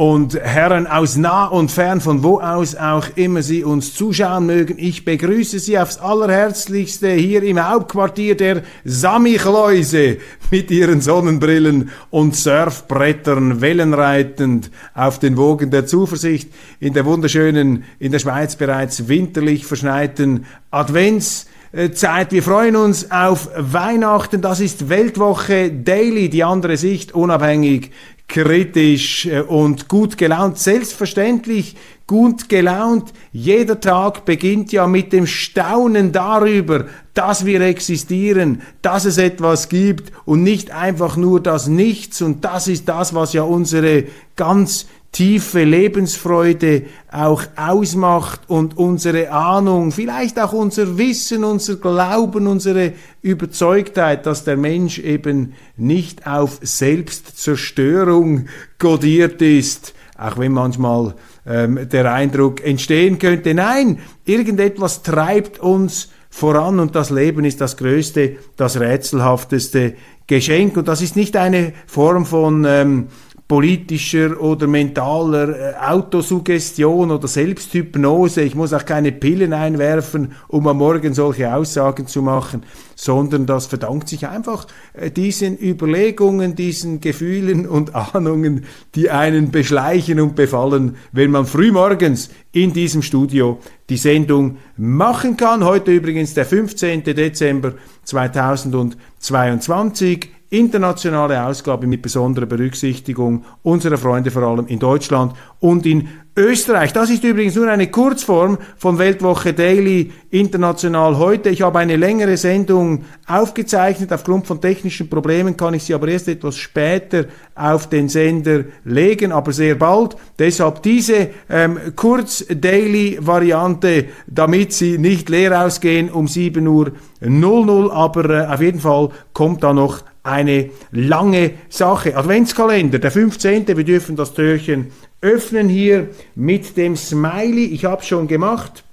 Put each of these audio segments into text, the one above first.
und Herren aus nah und fern, von wo aus auch immer Sie uns zuschauen mögen. Ich begrüße Sie aufs allerherzlichste hier im Hauptquartier der Samichlöuse mit Ihren Sonnenbrillen und Surfbrettern wellenreitend auf den Wogen der Zuversicht in der wunderschönen, in der Schweiz bereits winterlich verschneiten Advents Zeit. Wir freuen uns auf Weihnachten. Das ist Weltwoche Daily, die andere Sicht, unabhängig, kritisch äh, und gut gelaunt. Selbstverständlich gut gelaunt. Jeder Tag beginnt ja mit dem Staunen darüber, dass wir existieren, dass es etwas gibt und nicht einfach nur das Nichts. Und das ist das, was ja unsere ganz tiefe Lebensfreude auch ausmacht und unsere Ahnung, vielleicht auch unser Wissen, unser Glauben, unsere Überzeugtheit, dass der Mensch eben nicht auf Selbstzerstörung kodiert ist, auch wenn manchmal ähm, der Eindruck entstehen könnte, nein, irgendetwas treibt uns voran und das Leben ist das größte, das rätselhafteste Geschenk. Und das ist nicht eine Form von ähm, politischer oder mentaler äh, Autosuggestion oder Selbsthypnose. Ich muss auch keine Pillen einwerfen, um am Morgen solche Aussagen zu machen, sondern das verdankt sich einfach äh, diesen Überlegungen, diesen Gefühlen und Ahnungen, die einen beschleichen und befallen, wenn man frühmorgens in diesem Studio die Sendung machen kann. Heute übrigens der 15. Dezember 2022 internationale Ausgabe mit besonderer Berücksichtigung unserer Freunde vor allem in Deutschland und in Österreich. Das ist übrigens nur eine Kurzform von Weltwoche Daily International heute. Ich habe eine längere Sendung aufgezeichnet. Aufgrund von technischen Problemen kann ich sie aber erst etwas später auf den Sender legen, aber sehr bald. Deshalb diese ähm, Kurz-Daily-Variante, damit sie nicht leer ausgehen um 7 Uhr 00. Aber äh, auf jeden Fall kommt da noch eine lange Sache. Adventskalender, der 15. Wir dürfen das Türchen öffnen hier mit dem Smiley. Ich habe schon gemacht.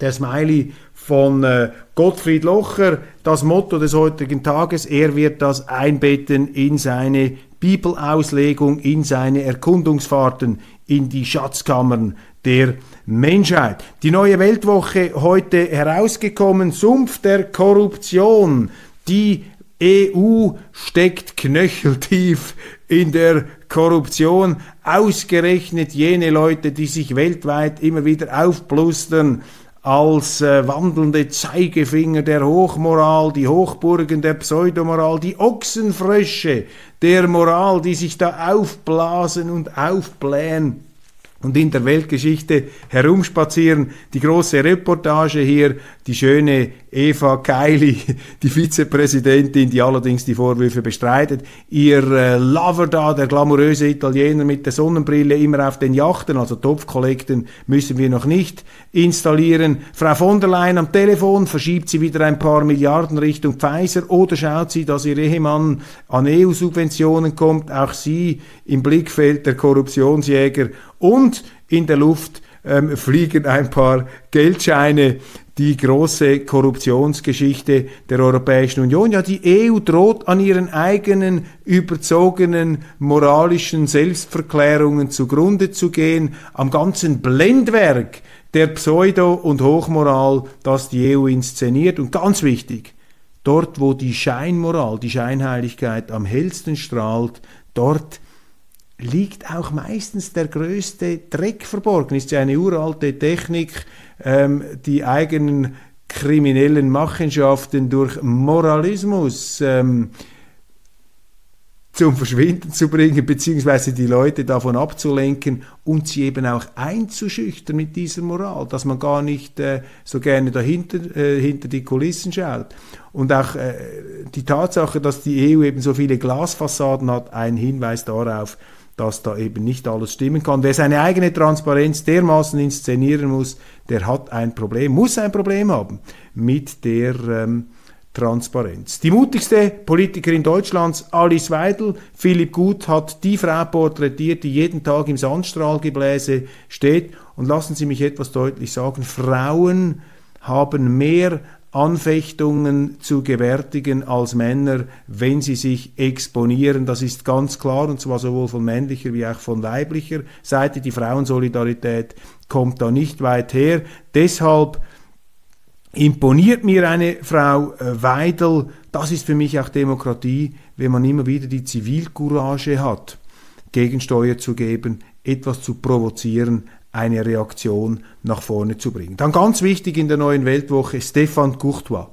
Der Smiley von äh, Gottfried Locher, das Motto des heutigen Tages, er wird das einbetten in seine Bibelauslegung, in seine Erkundungsfahrten in die Schatzkammern der Menschheit. Die neue Weltwoche heute herausgekommen, Sumpf der Korruption, die EU steckt knöcheltief in der Korruption. Ausgerechnet jene Leute, die sich weltweit immer wieder aufblustern als äh, wandelnde Zeigefinger der Hochmoral, die Hochburgen der Pseudomoral, die Ochsenfrösche der Moral, die sich da aufblasen und aufblähen und in der Weltgeschichte herumspazieren. Die große Reportage hier, die schöne Eva Kaili, die Vizepräsidentin, die allerdings die Vorwürfe bestreitet. Ihr äh, Lover da, der glamouröse Italiener mit der Sonnenbrille, immer auf den Yachten, also Topfkollekten müssen wir noch nicht installieren. Frau von der Leyen am Telefon, verschiebt sie wieder ein paar Milliarden Richtung Pfizer oder schaut sie, dass ihr Ehemann an EU-Subventionen kommt, auch sie im Blickfeld der Korruptionsjäger und in der Luft ähm, fliegen ein paar Geldscheine. Die große Korruptionsgeschichte der Europäischen Union. Ja, die EU droht an ihren eigenen überzogenen moralischen Selbstverklärungen zugrunde zu gehen, am ganzen Blendwerk der Pseudo- und Hochmoral, das die EU inszeniert. Und ganz wichtig, dort wo die Scheinmoral, die Scheinheiligkeit am hellsten strahlt, dort liegt auch meistens der größte Dreck verborgen. Ist ja eine uralte Technik, ähm, die eigenen kriminellen Machenschaften durch Moralismus ähm, zum Verschwinden zu bringen, beziehungsweise die Leute davon abzulenken und sie eben auch einzuschüchtern mit dieser Moral, dass man gar nicht äh, so gerne dahinter äh, hinter die Kulissen schaut. Und auch äh, die Tatsache, dass die EU eben so viele Glasfassaden hat, ein Hinweis darauf, dass da eben nicht alles stimmen kann. Wer seine eigene Transparenz dermaßen inszenieren muss, der hat ein Problem, muss ein Problem haben mit der ähm, Transparenz. Die mutigste Politikerin Deutschlands, Alice Weidel, Philipp Gut hat die Frau porträtiert, die jeden Tag im Sandstrahlgebläse steht. Und lassen Sie mich etwas deutlich sagen, Frauen haben mehr Anfechtungen zu gewärtigen als Männer, wenn sie sich exponieren. Das ist ganz klar, und zwar sowohl von männlicher wie auch von weiblicher Seite. Die Frauensolidarität kommt da nicht weit her. Deshalb imponiert mir eine Frau äh, Weidel. Das ist für mich auch Demokratie, wenn man immer wieder die Zivilcourage hat, Gegensteuer zu geben, etwas zu provozieren, eine Reaktion nach vorne zu bringen. Dann ganz wichtig in der neuen Weltwoche Stéphane Courtois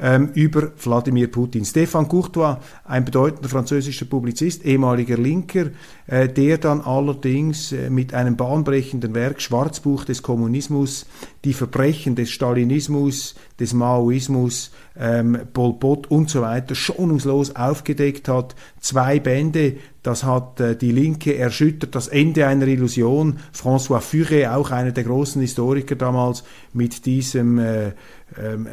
ähm, über Wladimir Putin. Stéphane Courtois, ein bedeutender französischer Publizist, ehemaliger Linker, äh, der dann allerdings äh, mit einem bahnbrechenden Werk Schwarzbuch des Kommunismus die Verbrechen des Stalinismus, des Maoismus, ähm, Pol Pot und so weiter schonungslos aufgedeckt hat. Zwei Bände, das hat äh, die Linke erschüttert, das Ende einer Illusion. François Furet, auch einer der großen Historiker damals, mit diesem äh, äh,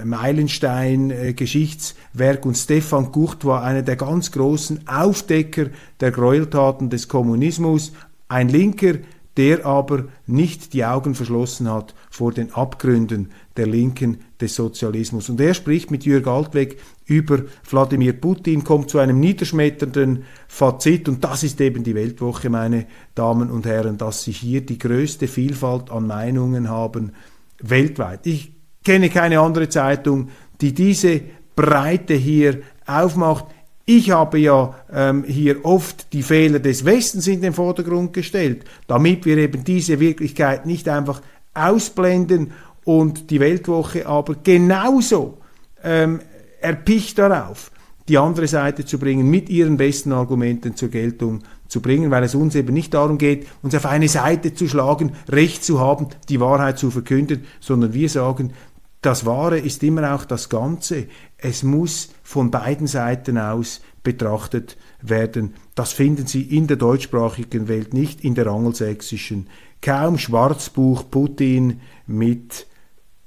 Meilenstein-Geschichtswerk und Stefan Courtois, einer der ganz großen Aufdecker der Gräueltaten des Kommunismus. Ein Linker, der aber nicht die Augen verschlossen hat vor den Abgründen der Linken des Sozialismus. Und er spricht mit Jürg Altweg über Wladimir Putin, kommt zu einem niederschmetternden Fazit und das ist eben die Weltwoche, meine Damen und Herren, dass sie hier die größte Vielfalt an Meinungen haben weltweit. Ich kenne keine andere Zeitung, die diese Breite hier aufmacht. Ich habe ja ähm, hier oft die Fehler des Westens in den Vordergrund gestellt, damit wir eben diese Wirklichkeit nicht einfach ausblenden und die Weltwoche aber genauso ähm, erpicht darauf, die andere Seite zu bringen, mit ihren besten Argumenten zur Geltung zu bringen, weil es uns eben nicht darum geht, uns auf eine Seite zu schlagen, Recht zu haben, die Wahrheit zu verkünden, sondern wir sagen, das Wahre ist immer auch das Ganze. Es muss von beiden Seiten aus betrachtet werden. Das finden Sie in der deutschsprachigen Welt nicht, in der angelsächsischen. Kaum Schwarzbuch Putin mit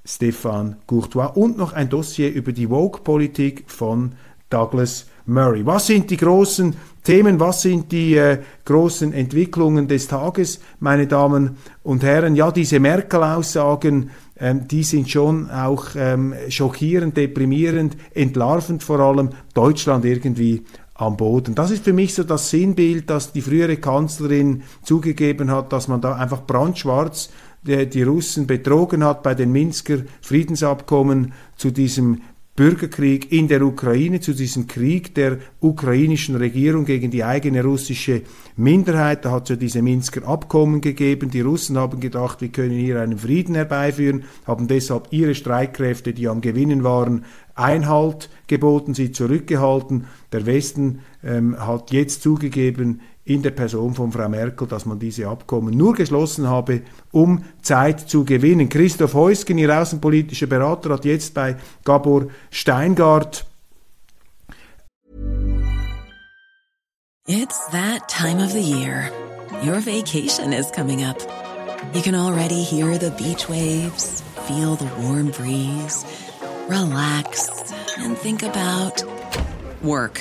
Stefan Courtois und noch ein Dossier über die Woke-Politik von Douglas Murray. Was sind die großen Themen, was sind die äh, großen Entwicklungen des Tages, meine Damen und Herren? Ja, diese Merkel-Aussagen ähm, die sind schon auch ähm, schockierend, deprimierend, entlarvend vor allem Deutschland irgendwie am Boden. Das ist für mich so das Sinnbild, dass die frühere Kanzlerin zugegeben hat, dass man da einfach brandschwarz die, die Russen betrogen hat bei den Minsker Friedensabkommen zu diesem Bürgerkrieg in der Ukraine, zu diesem Krieg der ukrainischen Regierung gegen die eigene russische Minderheit. Da hat es ja diese Minsker Abkommen gegeben. Die Russen haben gedacht, wir können hier einen Frieden herbeiführen, haben deshalb ihre Streitkräfte, die am Gewinnen waren, Einhalt geboten, sie zurückgehalten. Der Westen ähm, hat jetzt zugegeben, in der Person von Frau Merkel, dass man diese Abkommen nur geschlossen habe, um Zeit zu gewinnen. Christoph Heusgen, ihr außenpolitischer Berater, hat jetzt bei Gabor Steingart It's that time of the year. Your vacation is coming up. You can already hear the beach waves, feel the warm breeze, relax and think about work.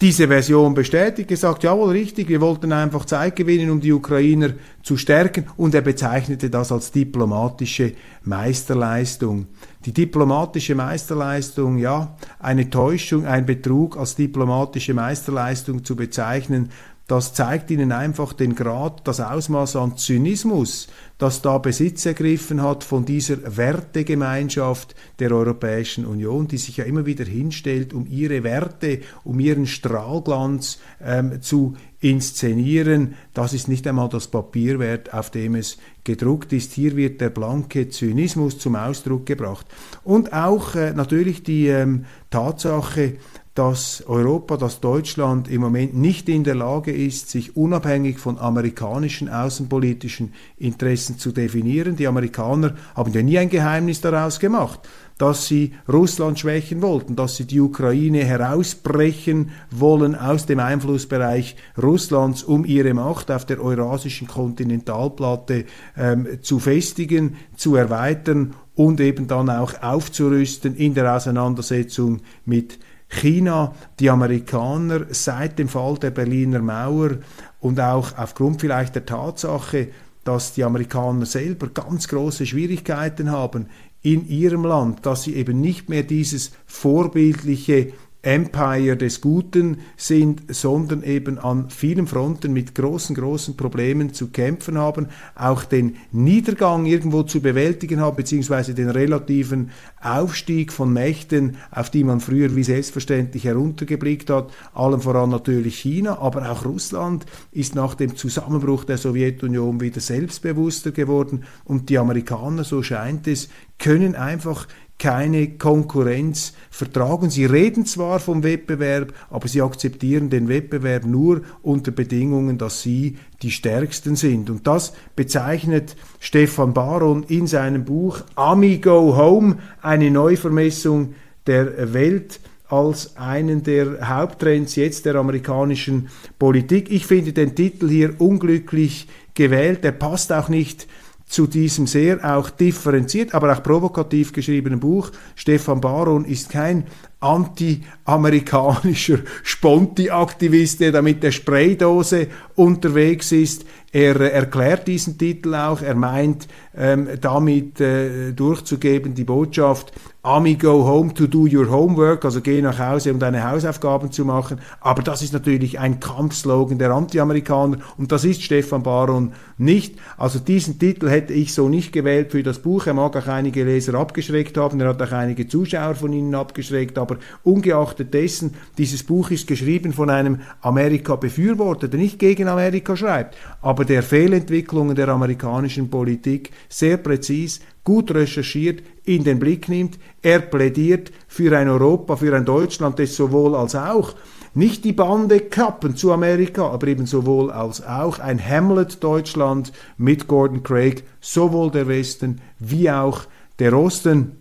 diese Version bestätigt, gesagt, jawohl, richtig, wir wollten einfach Zeit gewinnen, um die Ukrainer zu stärken und er bezeichnete das als diplomatische Meisterleistung. Die diplomatische Meisterleistung, ja, eine Täuschung, ein Betrug als diplomatische Meisterleistung zu bezeichnen, das zeigt Ihnen einfach den Grad, das Ausmaß an Zynismus, das da Besitz ergriffen hat von dieser Wertegemeinschaft der Europäischen Union, die sich ja immer wieder hinstellt, um ihre Werte, um ihren Strahlglanz ähm, zu inszenieren. Das ist nicht einmal das Papier wert, auf dem es gedruckt ist. Hier wird der blanke Zynismus zum Ausdruck gebracht. Und auch äh, natürlich die ähm, Tatsache, dass Europa, dass Deutschland im Moment nicht in der Lage ist, sich unabhängig von amerikanischen außenpolitischen Interessen zu definieren. Die Amerikaner haben ja nie ein Geheimnis daraus gemacht, dass sie Russland schwächen wollten, dass sie die Ukraine herausbrechen wollen aus dem Einflussbereich Russlands, um ihre Macht auf der eurasischen Kontinentalplatte ähm, zu festigen, zu erweitern und eben dann auch aufzurüsten in der Auseinandersetzung mit China, die Amerikaner seit dem Fall der Berliner Mauer und auch aufgrund vielleicht der Tatsache, dass die Amerikaner selber ganz große Schwierigkeiten haben in ihrem Land, dass sie eben nicht mehr dieses vorbildliche Empire des Guten sind, sondern eben an vielen Fronten mit großen, großen Problemen zu kämpfen haben, auch den Niedergang irgendwo zu bewältigen haben, beziehungsweise den relativen Aufstieg von Mächten, auf die man früher wie selbstverständlich heruntergeblickt hat, allem voran natürlich China, aber auch Russland ist nach dem Zusammenbruch der Sowjetunion wieder selbstbewusster geworden und die Amerikaner, so scheint es, können einfach keine Konkurrenz vertragen. Sie reden zwar vom Wettbewerb, aber sie akzeptieren den Wettbewerb nur unter Bedingungen, dass sie die Stärksten sind. Und das bezeichnet Stefan Baron in seinem Buch Ami Go Home, eine Neuvermessung der Welt als einen der Haupttrends jetzt der amerikanischen Politik. Ich finde den Titel hier unglücklich gewählt. Er passt auch nicht zu diesem sehr auch differenziert, aber auch provokativ geschriebenen Buch. Stefan Baron ist kein anti-amerikanischer Sponti-Aktivist, der da mit der Spraydose unterwegs ist. Er äh, erklärt diesen Titel auch. Er meint ähm, damit äh, durchzugeben die Botschaft, Ami go home to do your homework, also geh nach Hause, um deine Hausaufgaben zu machen. Aber das ist natürlich ein Kampfslogan der Anti-Amerikaner und das ist Stefan Baron nicht. Also diesen Titel hätte ich so nicht gewählt für das Buch. Er mag auch einige Leser abgeschreckt haben, er hat auch einige Zuschauer von ihnen abgeschreckt, aber ungeachtet dessen, dieses Buch ist geschrieben von einem Amerika-Befürworter, der nicht gegen Amerika schreibt, aber der Fehlentwicklungen der amerikanischen Politik sehr präzis, gut recherchiert, in den Blick nimmt. Er plädiert für ein Europa, für ein Deutschland, das sowohl als auch nicht die Bande kappen zu Amerika, aber eben sowohl als auch ein Hamlet-Deutschland mit Gordon Craig, sowohl der Westen wie auch der Osten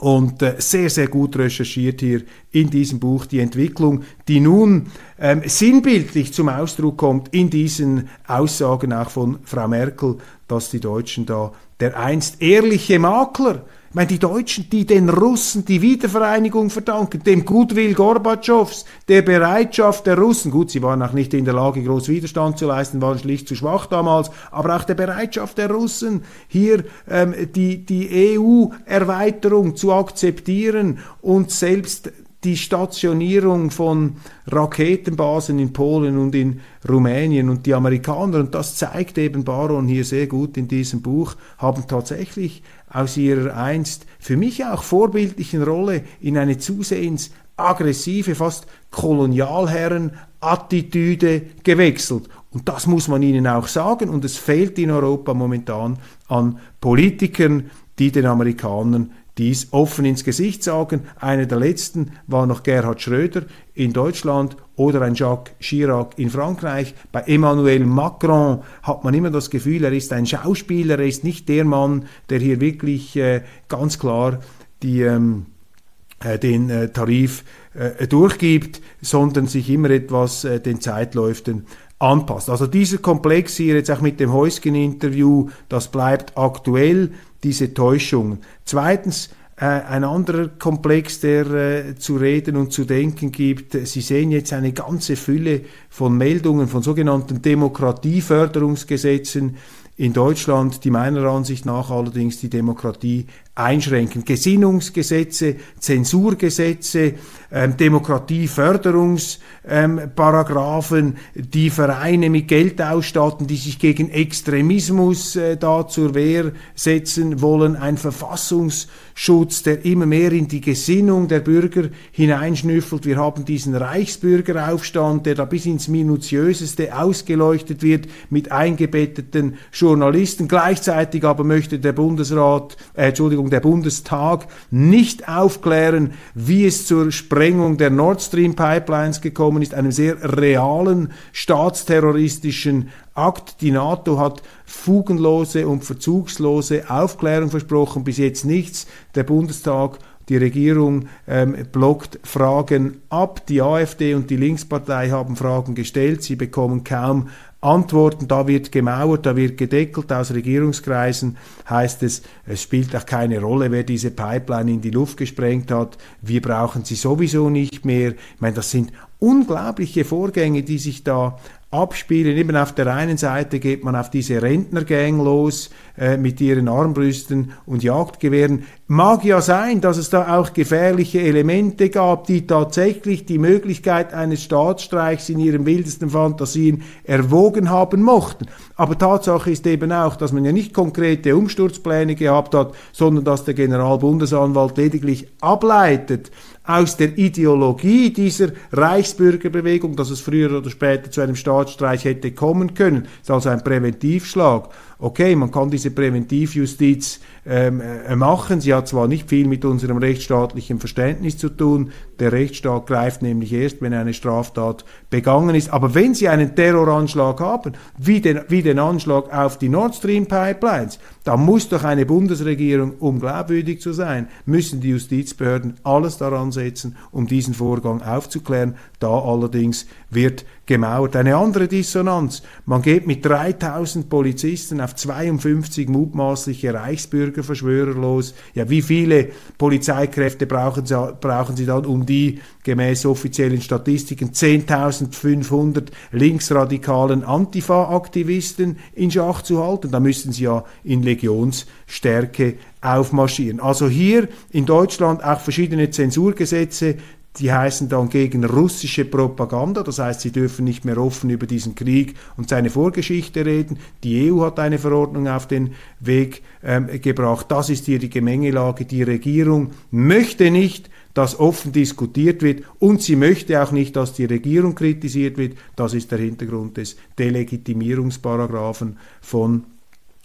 und äh, sehr, sehr gut recherchiert hier in diesem Buch die Entwicklung, die nun ähm, sinnbildlich zum Ausdruck kommt in diesen Aussagen auch von Frau Merkel, dass die Deutschen da der einst ehrliche Makler ich meine, die Deutschen, die den Russen die Wiedervereinigung verdanken, dem Gutwill Gorbatschows, der Bereitschaft der Russen, gut, sie waren auch nicht in der Lage, groß Widerstand zu leisten, waren schlicht zu schwach damals, aber auch der Bereitschaft der Russen, hier ähm, die, die EU-Erweiterung zu akzeptieren und selbst die Stationierung von Raketenbasen in Polen und in Rumänien und die Amerikaner, und das zeigt eben Baron hier sehr gut in diesem Buch, haben tatsächlich aus ihrer einst für mich auch vorbildlichen Rolle in eine zusehends aggressive, fast Kolonialherren-Attitüde gewechselt. Und das muss man ihnen auch sagen. Und es fehlt in Europa momentan an Politikern, die den Amerikanern dies offen ins Gesicht sagen. Einer der letzten war noch Gerhard Schröder in Deutschland oder ein Jacques Chirac in Frankreich. Bei Emmanuel Macron hat man immer das Gefühl, er ist ein Schauspieler, er ist nicht der Mann, der hier wirklich äh, ganz klar die, ähm, äh, den äh, Tarif äh, durchgibt, sondern sich immer etwas äh, den Zeitläuften anpasst. Also dieser Komplex hier jetzt auch mit dem Heusgen-Interview, das bleibt aktuell diese Täuschungen. Zweitens, äh, ein anderer Komplex, der äh, zu reden und zu denken gibt. Sie sehen jetzt eine ganze Fülle von Meldungen von sogenannten Demokratieförderungsgesetzen in Deutschland, die meiner Ansicht nach allerdings die Demokratie einschränken. Gesinnungsgesetze, Zensurgesetze, ähm, Demokratieförderungsparagraphen, ähm, die Vereine mit Geld ausstatten, die sich gegen Extremismus äh, da zur Wehr setzen wollen, ein Verfassungsschutz, der immer mehr in die Gesinnung der Bürger hineinschnüffelt. Wir haben diesen Reichsbürgeraufstand, der da bis ins Minutiöseste ausgeleuchtet wird mit eingebetteten Journalisten. Gleichzeitig aber möchte der Bundesrat, äh, Entschuldigung, der Bundestag nicht aufklären, wie es zur Sprengung der Nord Stream Pipelines gekommen ist, einem sehr realen staatsterroristischen Akt. Die NATO hat fugenlose und verzugslose Aufklärung versprochen, bis jetzt nichts. Der Bundestag die Regierung ähm, blockt Fragen ab. Die AfD und die Linkspartei haben Fragen gestellt. Sie bekommen kaum Antworten, da wird gemauert, da wird gedeckelt. Aus Regierungskreisen heißt es, es spielt auch keine Rolle, wer diese Pipeline in die Luft gesprengt hat. Wir brauchen sie sowieso nicht mehr. Ich meine, das sind unglaubliche Vorgänge, die sich da abspielen. Eben auf der einen Seite geht man auf diese Rentnergang los äh, mit ihren Armbrüsten und Jagdgewehren. Mag ja sein, dass es da auch gefährliche Elemente gab, die tatsächlich die Möglichkeit eines Staatsstreichs in ihren wildesten Fantasien erwogen haben mochten. Aber Tatsache ist eben auch, dass man ja nicht konkrete Umsturzpläne gehabt hat, sondern dass der Generalbundesanwalt lediglich ableitet, aus der Ideologie dieser Reichsbürgerbewegung, dass es früher oder später zu einem Staatsstreich hätte kommen können. Das ist also ein Präventivschlag okay, man kann diese Präventivjustiz ähm, äh, machen. Sie hat zwar nicht viel mit unserem rechtsstaatlichen Verständnis zu tun. Der Rechtsstaat greift nämlich erst, wenn eine Straftat begangen ist. Aber wenn Sie einen Terroranschlag haben, wie den, wie den Anschlag auf die Nord Stream Pipelines, da muss doch eine Bundesregierung, um glaubwürdig zu sein, müssen die Justizbehörden alles daran setzen, um diesen Vorgang aufzuklären. Da allerdings wird gemauert. Eine andere Dissonanz. Man geht mit 3000 Polizisten auf 52 mutmaßliche Reichsbürgerverschwörer los. Ja, wie viele Polizeikräfte brauchen sie, brauchen sie dann, um die gemäß offiziellen Statistiken 10.500 linksradikalen Antifa-Aktivisten in Schach zu halten? Da müssten sie ja in Legionsstärke aufmarschieren. Also hier in Deutschland auch verschiedene Zensurgesetze, die heißen dann gegen russische Propaganda, das heißt, sie dürfen nicht mehr offen über diesen Krieg und seine Vorgeschichte reden. Die EU hat eine Verordnung auf den Weg ähm, gebracht. Das ist hier die Gemengelage. Die Regierung möchte nicht, dass offen diskutiert wird und sie möchte auch nicht, dass die Regierung kritisiert wird. Das ist der Hintergrund des Delegitimierungsparagraphen von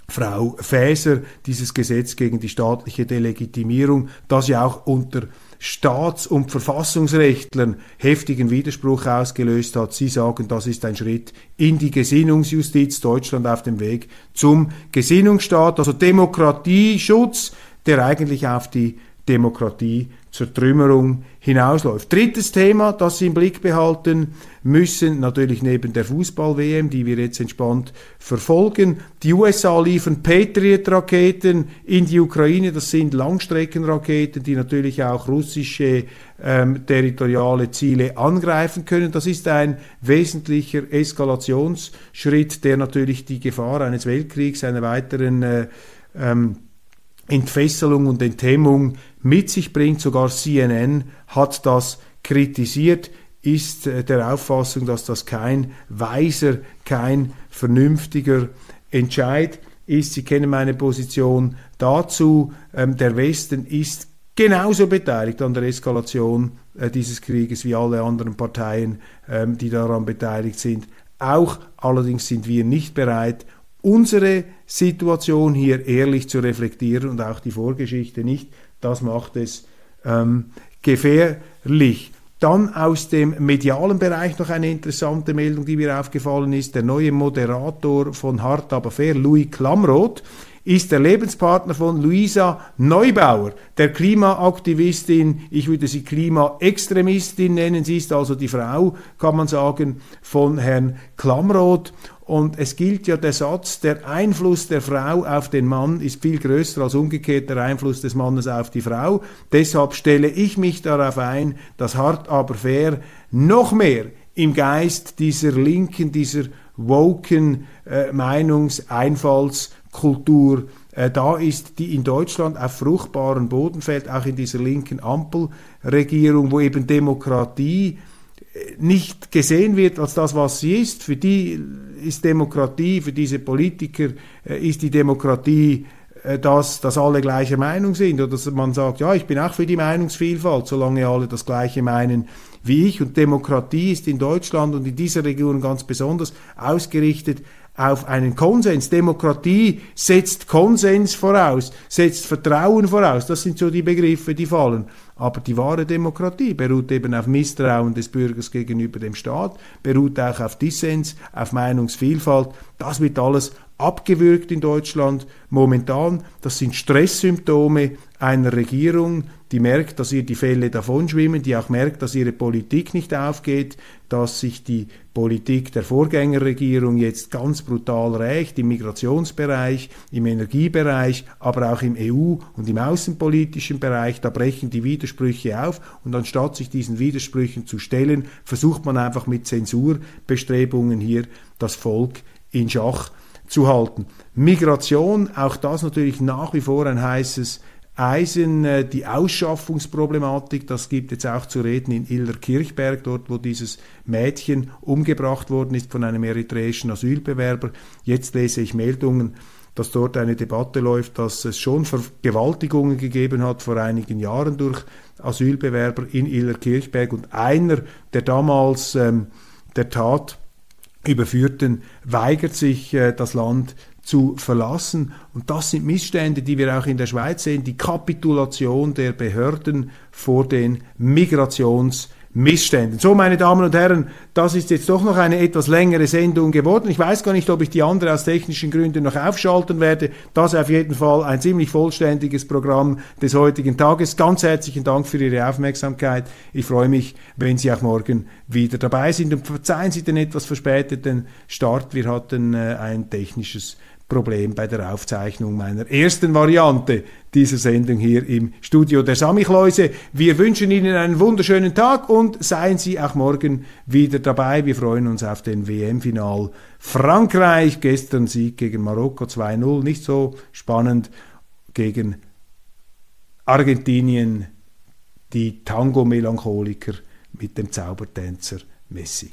Frau Faeser, dieses Gesetz gegen die staatliche Delegitimierung, das ja auch unter Staats- und Verfassungsrechtlern heftigen Widerspruch ausgelöst hat. Sie sagen, das ist ein Schritt in die Gesinnungsjustiz Deutschland auf dem Weg zum Gesinnungsstaat, also Demokratieschutz, der eigentlich auf die Demokratie Zertrümmerung hinausläuft. Drittes Thema, das Sie im Blick behalten müssen, natürlich neben der Fußball-WM, die wir jetzt entspannt verfolgen. Die USA liefern Patriot-Raketen in die Ukraine. Das sind Langstreckenraketen, die natürlich auch russische ähm, territoriale Ziele angreifen können. Das ist ein wesentlicher Eskalationsschritt, der natürlich die Gefahr eines Weltkriegs, einer weiteren äh, ähm, Entfesselung und Enthemmung mit sich bringt. Sogar CNN hat das kritisiert, ist äh, der Auffassung, dass das kein weiser, kein vernünftiger Entscheid ist. Sie kennen meine Position dazu. Ähm, der Westen ist genauso beteiligt an der Eskalation äh, dieses Krieges wie alle anderen Parteien, ähm, die daran beteiligt sind. Auch allerdings sind wir nicht bereit, unsere Situation hier ehrlich zu reflektieren und auch die Vorgeschichte nicht. Das macht es ähm, gefährlich. Dann aus dem medialen Bereich noch eine interessante Meldung, die mir aufgefallen ist. Der neue Moderator von Hart aber fair, Louis Klamroth, ist der Lebenspartner von Luisa Neubauer, der Klimaaktivistin, ich würde sie Klimaextremistin nennen. Sie ist also die Frau, kann man sagen, von Herrn Klamroth. Und es gilt ja der Satz, der Einfluss der Frau auf den Mann ist viel größer als umgekehrt der Einfluss des Mannes auf die Frau. Deshalb stelle ich mich darauf ein, dass hart aber fair noch mehr im Geist dieser linken, dieser woken äh, Meinungseinfallskultur äh, da ist, die in Deutschland auf fruchtbaren Boden fällt, auch in dieser linken Ampelregierung, wo eben Demokratie äh, nicht gesehen wird als das, was sie ist. Für die ist Demokratie, für diese Politiker äh, ist die Demokratie dass, dass alle gleicher Meinung sind oder dass man sagt, ja, ich bin auch für die Meinungsvielfalt, solange alle das Gleiche meinen wie ich. Und Demokratie ist in Deutschland und in dieser Region ganz besonders ausgerichtet auf einen Konsens. Demokratie setzt Konsens voraus, setzt Vertrauen voraus. Das sind so die Begriffe, die fallen. Aber die wahre Demokratie beruht eben auf Misstrauen des Bürgers gegenüber dem Staat, beruht auch auf Dissens, auf Meinungsvielfalt. Das wird alles abgewürgt in Deutschland momentan. Das sind Stresssymptome einer Regierung, die merkt, dass ihr die Fälle davonschwimmen, die auch merkt, dass ihre Politik nicht aufgeht, dass sich die Politik der Vorgängerregierung jetzt ganz brutal rächt im Migrationsbereich, im Energiebereich, aber auch im EU- und im außenpolitischen Bereich. Da brechen die Widersprüche auf und anstatt sich diesen Widersprüchen zu stellen, versucht man einfach mit Zensurbestrebungen hier das Volk in Schach zu halten. Migration, auch das natürlich nach wie vor ein heißes Eisen, äh, die Ausschaffungsproblematik, das gibt jetzt auch zu reden in Iller-Kirchberg, dort wo dieses Mädchen umgebracht worden ist von einem eritreischen Asylbewerber. Jetzt lese ich Meldungen, dass dort eine Debatte läuft, dass es schon Vergewaltigungen gegeben hat vor einigen Jahren durch Asylbewerber in Iller-Kirchberg und einer, der damals ähm, der Tat Überführten weigert sich, äh, das Land zu verlassen. Und das sind Missstände, die wir auch in der Schweiz sehen. Die Kapitulation der Behörden vor den Migrations- Missständen. So, meine Damen und Herren, das ist jetzt doch noch eine etwas längere Sendung geworden. Ich weiß gar nicht, ob ich die andere aus technischen Gründen noch aufschalten werde. Das ist auf jeden Fall ein ziemlich vollständiges Programm des heutigen Tages. Ganz herzlichen Dank für Ihre Aufmerksamkeit. Ich freue mich, wenn Sie auch morgen wieder dabei sind. Und verzeihen Sie den etwas verspäteten Start. Wir hatten äh, ein technisches Problem bei der Aufzeichnung meiner ersten Variante dieser Sendung hier im Studio der Samichlläuse. Wir wünschen Ihnen einen wunderschönen Tag und seien Sie auch morgen wieder dabei. Wir freuen uns auf den WM-Final Frankreich. Gestern Sieg gegen Marokko 2-0, nicht so spannend gegen Argentinien, die Tango-Melancholiker mit dem Zaubertänzer Messi.